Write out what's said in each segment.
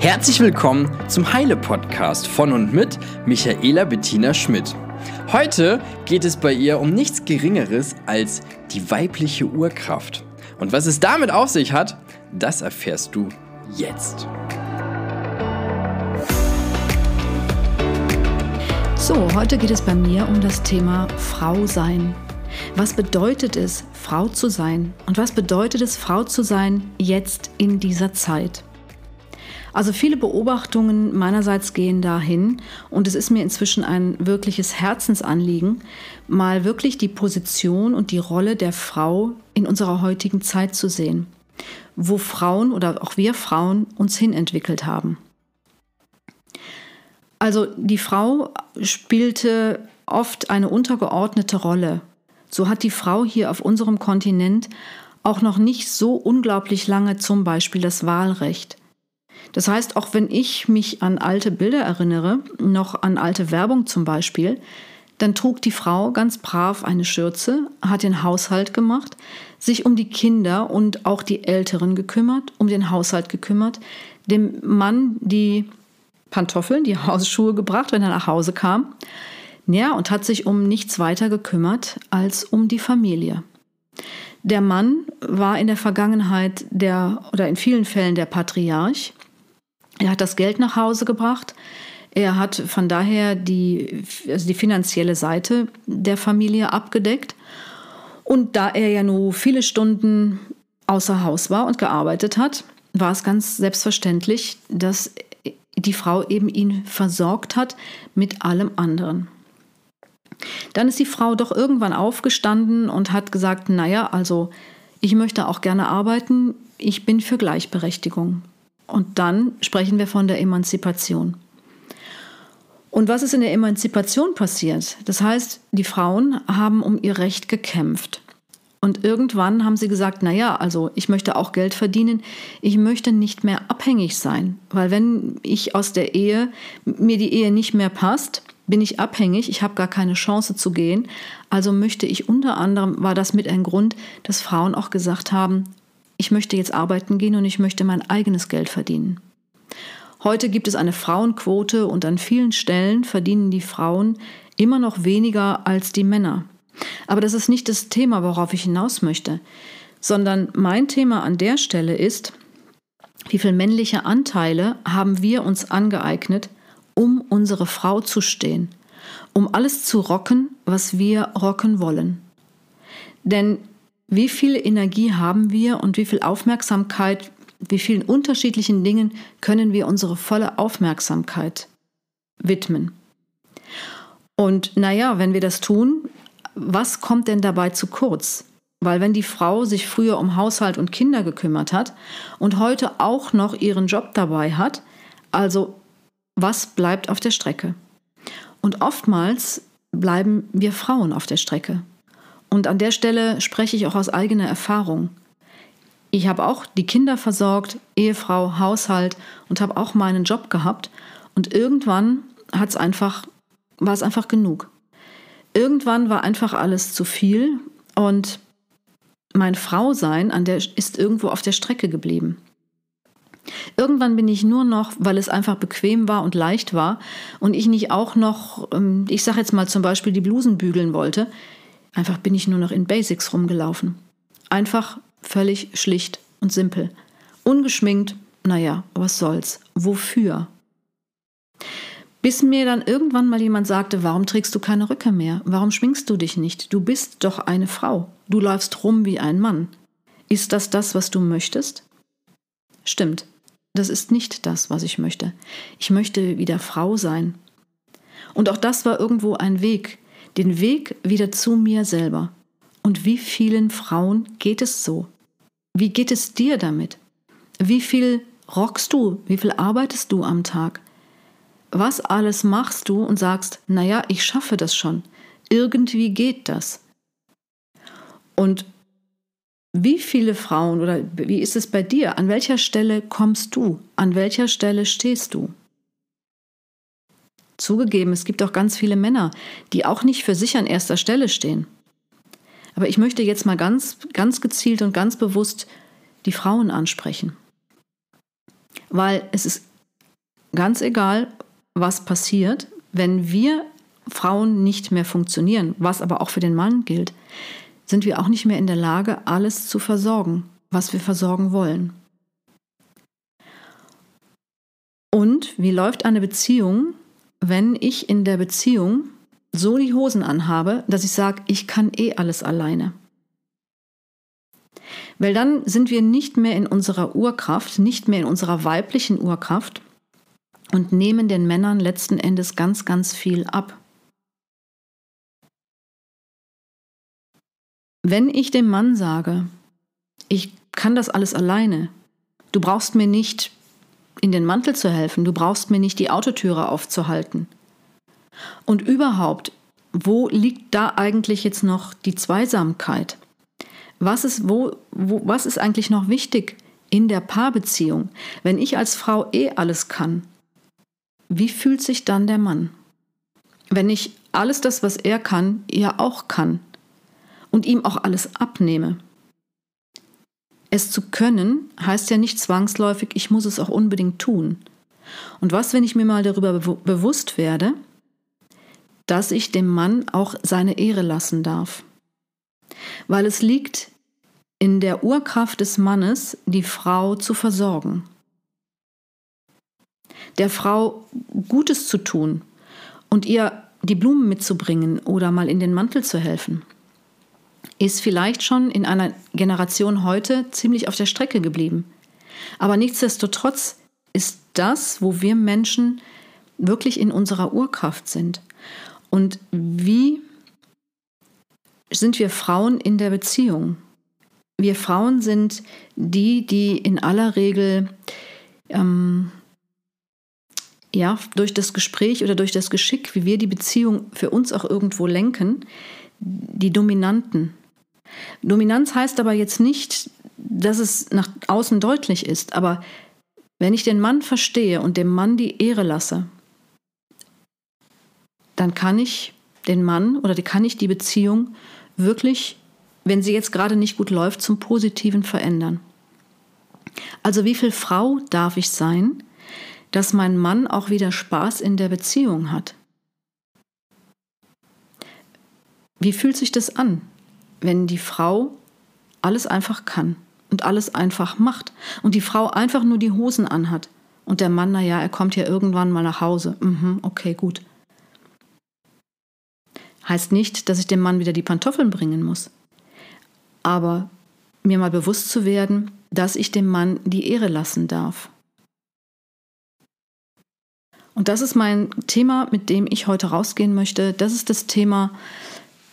Herzlich willkommen zum Heile Podcast von und mit Michaela Bettina Schmidt. Heute geht es bei ihr um nichts Geringeres als die weibliche Urkraft. Und was es damit auf sich hat, das erfährst du jetzt. So, heute geht es bei mir um das Thema Frau sein. Was bedeutet es, Frau zu sein? Und was bedeutet es, Frau zu sein jetzt in dieser Zeit? Also viele Beobachtungen meinerseits gehen dahin und es ist mir inzwischen ein wirkliches Herzensanliegen, mal wirklich die Position und die Rolle der Frau in unserer heutigen Zeit zu sehen, wo Frauen oder auch wir Frauen uns hinentwickelt haben. Also die Frau spielte oft eine untergeordnete Rolle. So hat die Frau hier auf unserem Kontinent auch noch nicht so unglaublich lange zum Beispiel das Wahlrecht. Das heißt, auch wenn ich mich an alte Bilder erinnere, noch an alte Werbung zum Beispiel, dann trug die Frau ganz brav eine Schürze, hat den Haushalt gemacht, sich um die Kinder und auch die Älteren gekümmert, um den Haushalt gekümmert, dem Mann die Pantoffeln, die Hausschuhe gebracht, wenn er nach Hause kam. Ja, und hat sich um nichts weiter gekümmert als um die Familie. Der Mann war in der Vergangenheit der oder in vielen Fällen der Patriarch. Er hat das Geld nach Hause gebracht. Er hat von daher die, also die finanzielle Seite der Familie abgedeckt. Und da er ja nur viele Stunden außer Haus war und gearbeitet hat, war es ganz selbstverständlich, dass die Frau eben ihn versorgt hat mit allem anderen. Dann ist die Frau doch irgendwann aufgestanden und hat gesagt, naja, also ich möchte auch gerne arbeiten, ich bin für Gleichberechtigung. Und dann sprechen wir von der Emanzipation. Und was ist in der Emanzipation passiert? Das heißt, die Frauen haben um ihr Recht gekämpft. Und irgendwann haben sie gesagt, naja, also ich möchte auch Geld verdienen, ich möchte nicht mehr abhängig sein, weil wenn ich aus der Ehe, mir die Ehe nicht mehr passt, bin ich abhängig, ich habe gar keine Chance zu gehen. Also möchte ich unter anderem, war das mit ein Grund, dass Frauen auch gesagt haben, ich möchte jetzt arbeiten gehen und ich möchte mein eigenes Geld verdienen. Heute gibt es eine Frauenquote und an vielen Stellen verdienen die Frauen immer noch weniger als die Männer. Aber das ist nicht das Thema, worauf ich hinaus möchte, sondern mein Thema an der Stelle ist, wie viele männliche Anteile haben wir uns angeeignet, um unsere Frau zu stehen, um alles zu rocken, was wir rocken wollen. Denn wie viel Energie haben wir und wie viel Aufmerksamkeit, wie vielen unterschiedlichen Dingen können wir unsere volle Aufmerksamkeit widmen. Und naja, wenn wir das tun, was kommt denn dabei zu kurz? Weil wenn die Frau sich früher um Haushalt und Kinder gekümmert hat und heute auch noch ihren Job dabei hat, also was bleibt auf der Strecke? Und oftmals bleiben wir Frauen auf der Strecke. Und an der Stelle spreche ich auch aus eigener Erfahrung. Ich habe auch die Kinder versorgt, Ehefrau, Haushalt und habe auch meinen Job gehabt. Und irgendwann hat's einfach, war es einfach genug. Irgendwann war einfach alles zu viel und mein Frausein an der, ist irgendwo auf der Strecke geblieben. Irgendwann bin ich nur noch, weil es einfach bequem war und leicht war und ich nicht auch noch, ähm, ich sage jetzt mal zum Beispiel, die Blusen bügeln wollte, Einfach bin ich nur noch in Basics rumgelaufen. Einfach völlig schlicht und simpel. Ungeschminkt, naja, was soll's. Wofür? Bis mir dann irgendwann mal jemand sagte, warum trägst du keine Röcke mehr? Warum schminkst du dich nicht? Du bist doch eine Frau. Du läufst rum wie ein Mann. Ist das das, was du möchtest? Stimmt. Das ist nicht das, was ich möchte. Ich möchte wieder Frau sein. Und auch das war irgendwo ein Weg, den Weg wieder zu mir selber. Und wie vielen Frauen geht es so? Wie geht es dir damit? Wie viel rockst du? Wie viel arbeitest du am Tag? Was alles machst du und sagst, naja, ich schaffe das schon. Irgendwie geht das. Und wie viele Frauen oder wie ist es bei dir? An welcher Stelle kommst du? An welcher Stelle stehst du? Zugegeben, es gibt auch ganz viele Männer, die auch nicht für sich an erster Stelle stehen. Aber ich möchte jetzt mal ganz, ganz gezielt und ganz bewusst die Frauen ansprechen. Weil es ist ganz egal, was passiert, wenn wir Frauen nicht mehr funktionieren, was aber auch für den Mann gilt, sind wir auch nicht mehr in der Lage, alles zu versorgen, was wir versorgen wollen. Und wie läuft eine Beziehung, wenn ich in der Beziehung so die Hosen anhabe, dass ich sage, ich kann eh alles alleine? Weil dann sind wir nicht mehr in unserer Urkraft, nicht mehr in unserer weiblichen Urkraft und nehmen den Männern letzten Endes ganz, ganz viel ab. Wenn ich dem Mann sage, ich kann das alles alleine, du brauchst mir nicht in den Mantel zu helfen, du brauchst mir nicht die Autotüre aufzuhalten. Und überhaupt, wo liegt da eigentlich jetzt noch die Zweisamkeit? Was ist, wo, wo, was ist eigentlich noch wichtig in der Paarbeziehung? Wenn ich als Frau eh alles kann, wie fühlt sich dann der Mann? Wenn ich alles das, was er kann, ja auch kann und ihm auch alles abnehme. Es zu können heißt ja nicht zwangsläufig, ich muss es auch unbedingt tun. Und was, wenn ich mir mal darüber bewusst werde, dass ich dem Mann auch seine Ehre lassen darf? Weil es liegt in der Urkraft des Mannes, die Frau zu versorgen. Der Frau Gutes zu tun und ihr die Blumen mitzubringen oder mal in den Mantel zu helfen ist vielleicht schon in einer Generation heute ziemlich auf der Strecke geblieben. Aber nichtsdestotrotz ist das, wo wir Menschen wirklich in unserer Urkraft sind. Und wie sind wir Frauen in der Beziehung? Wir Frauen sind die, die in aller Regel ähm, ja, durch das Gespräch oder durch das Geschick, wie wir die Beziehung für uns auch irgendwo lenken, die Dominanten. Dominanz heißt aber jetzt nicht, dass es nach außen deutlich ist, aber wenn ich den Mann verstehe und dem Mann die Ehre lasse, dann kann ich den Mann oder kann ich die Beziehung wirklich, wenn sie jetzt gerade nicht gut läuft, zum Positiven verändern. Also wie viel Frau darf ich sein, dass mein Mann auch wieder Spaß in der Beziehung hat? Wie fühlt sich das an, wenn die Frau alles einfach kann und alles einfach macht und die Frau einfach nur die Hosen anhat und der Mann, naja, er kommt ja irgendwann mal nach Hause. Mhm, okay, gut. Heißt nicht, dass ich dem Mann wieder die Pantoffeln bringen muss. Aber mir mal bewusst zu werden, dass ich dem Mann die Ehre lassen darf. Und das ist mein Thema, mit dem ich heute rausgehen möchte. Das ist das Thema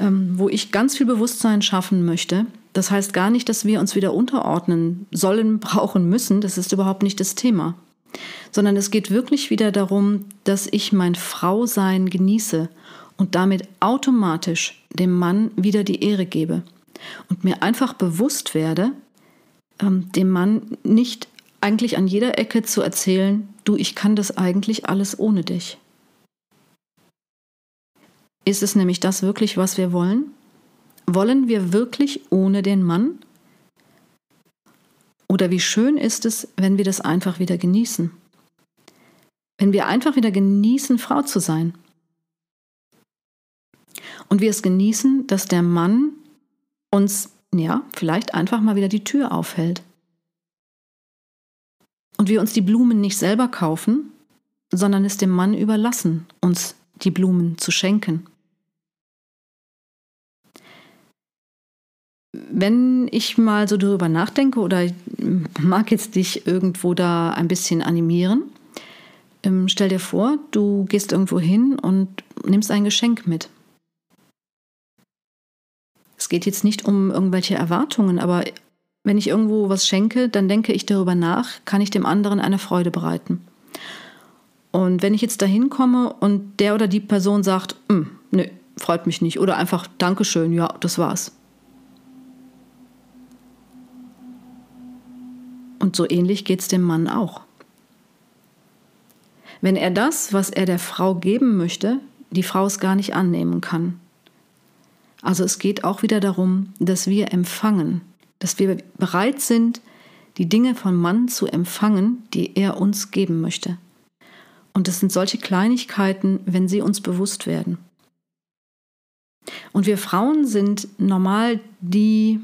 ähm, wo ich ganz viel Bewusstsein schaffen möchte. Das heißt gar nicht, dass wir uns wieder unterordnen sollen, brauchen müssen. Das ist überhaupt nicht das Thema. Sondern es geht wirklich wieder darum, dass ich mein Frausein genieße und damit automatisch dem Mann wieder die Ehre gebe. Und mir einfach bewusst werde, ähm, dem Mann nicht eigentlich an jeder Ecke zu erzählen, du, ich kann das eigentlich alles ohne dich. Ist es nämlich das wirklich, was wir wollen? Wollen wir wirklich ohne den Mann? Oder wie schön ist es, wenn wir das einfach wieder genießen? Wenn wir einfach wieder genießen, Frau zu sein. Und wir es genießen, dass der Mann uns, ja, vielleicht einfach mal wieder die Tür aufhält. Und wir uns die Blumen nicht selber kaufen, sondern es dem Mann überlassen, uns die Blumen zu schenken. Wenn ich mal so darüber nachdenke oder mag jetzt dich irgendwo da ein bisschen animieren, ähm, stell dir vor, du gehst irgendwo hin und nimmst ein Geschenk mit. Es geht jetzt nicht um irgendwelche Erwartungen, aber wenn ich irgendwo was schenke, dann denke ich darüber nach, kann ich dem anderen eine Freude bereiten. Und wenn ich jetzt da hinkomme und der oder die Person sagt, hm, nö, freut mich nicht, oder einfach Dankeschön, ja, das war's. Und so ähnlich geht es dem Mann auch. Wenn er das, was er der Frau geben möchte, die Frau es gar nicht annehmen kann. Also es geht auch wieder darum, dass wir empfangen, dass wir bereit sind, die Dinge vom Mann zu empfangen, die er uns geben möchte. Und es sind solche Kleinigkeiten, wenn sie uns bewusst werden. Und wir Frauen sind normal die,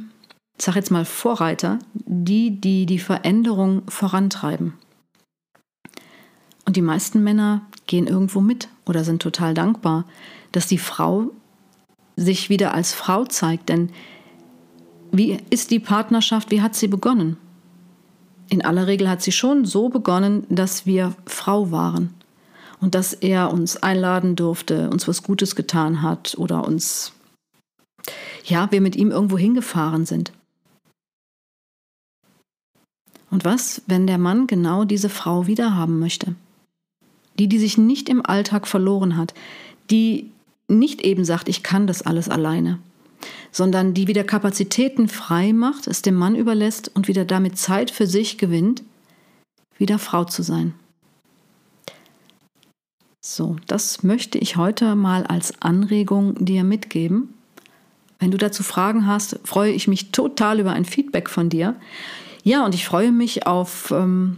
sag jetzt mal Vorreiter, die, die die Veränderung vorantreiben. Und die meisten Männer gehen irgendwo mit oder sind total dankbar, dass die Frau sich wieder als Frau zeigt. Denn wie ist die Partnerschaft, wie hat sie begonnen? In aller Regel hat sie schon so begonnen, dass wir Frau waren und dass er uns einladen durfte, uns was Gutes getan hat oder uns, ja, wir mit ihm irgendwo hingefahren sind. Und was, wenn der Mann genau diese Frau wiederhaben möchte? Die, die sich nicht im Alltag verloren hat, die nicht eben sagt, ich kann das alles alleine, sondern die wieder Kapazitäten frei macht, es dem Mann überlässt und wieder damit Zeit für sich gewinnt, wieder Frau zu sein. So, das möchte ich heute mal als Anregung dir mitgeben. Wenn du dazu Fragen hast, freue ich mich total über ein Feedback von dir. Ja, und ich freue mich auf, ähm,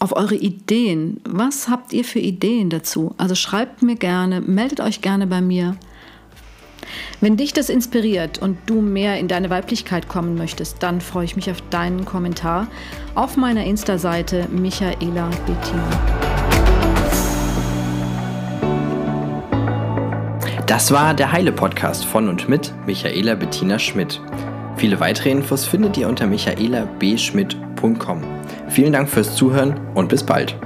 auf eure Ideen. Was habt ihr für Ideen dazu? Also schreibt mir gerne, meldet euch gerne bei mir. Wenn dich das inspiriert und du mehr in deine Weiblichkeit kommen möchtest, dann freue ich mich auf deinen Kommentar auf meiner Insta-Seite Michaela Bettina. Das war der Heile Podcast von und mit Michaela Bettina Schmidt. Viele weitere Infos findet ihr unter michaelabschmidt.com. Vielen Dank fürs Zuhören und bis bald.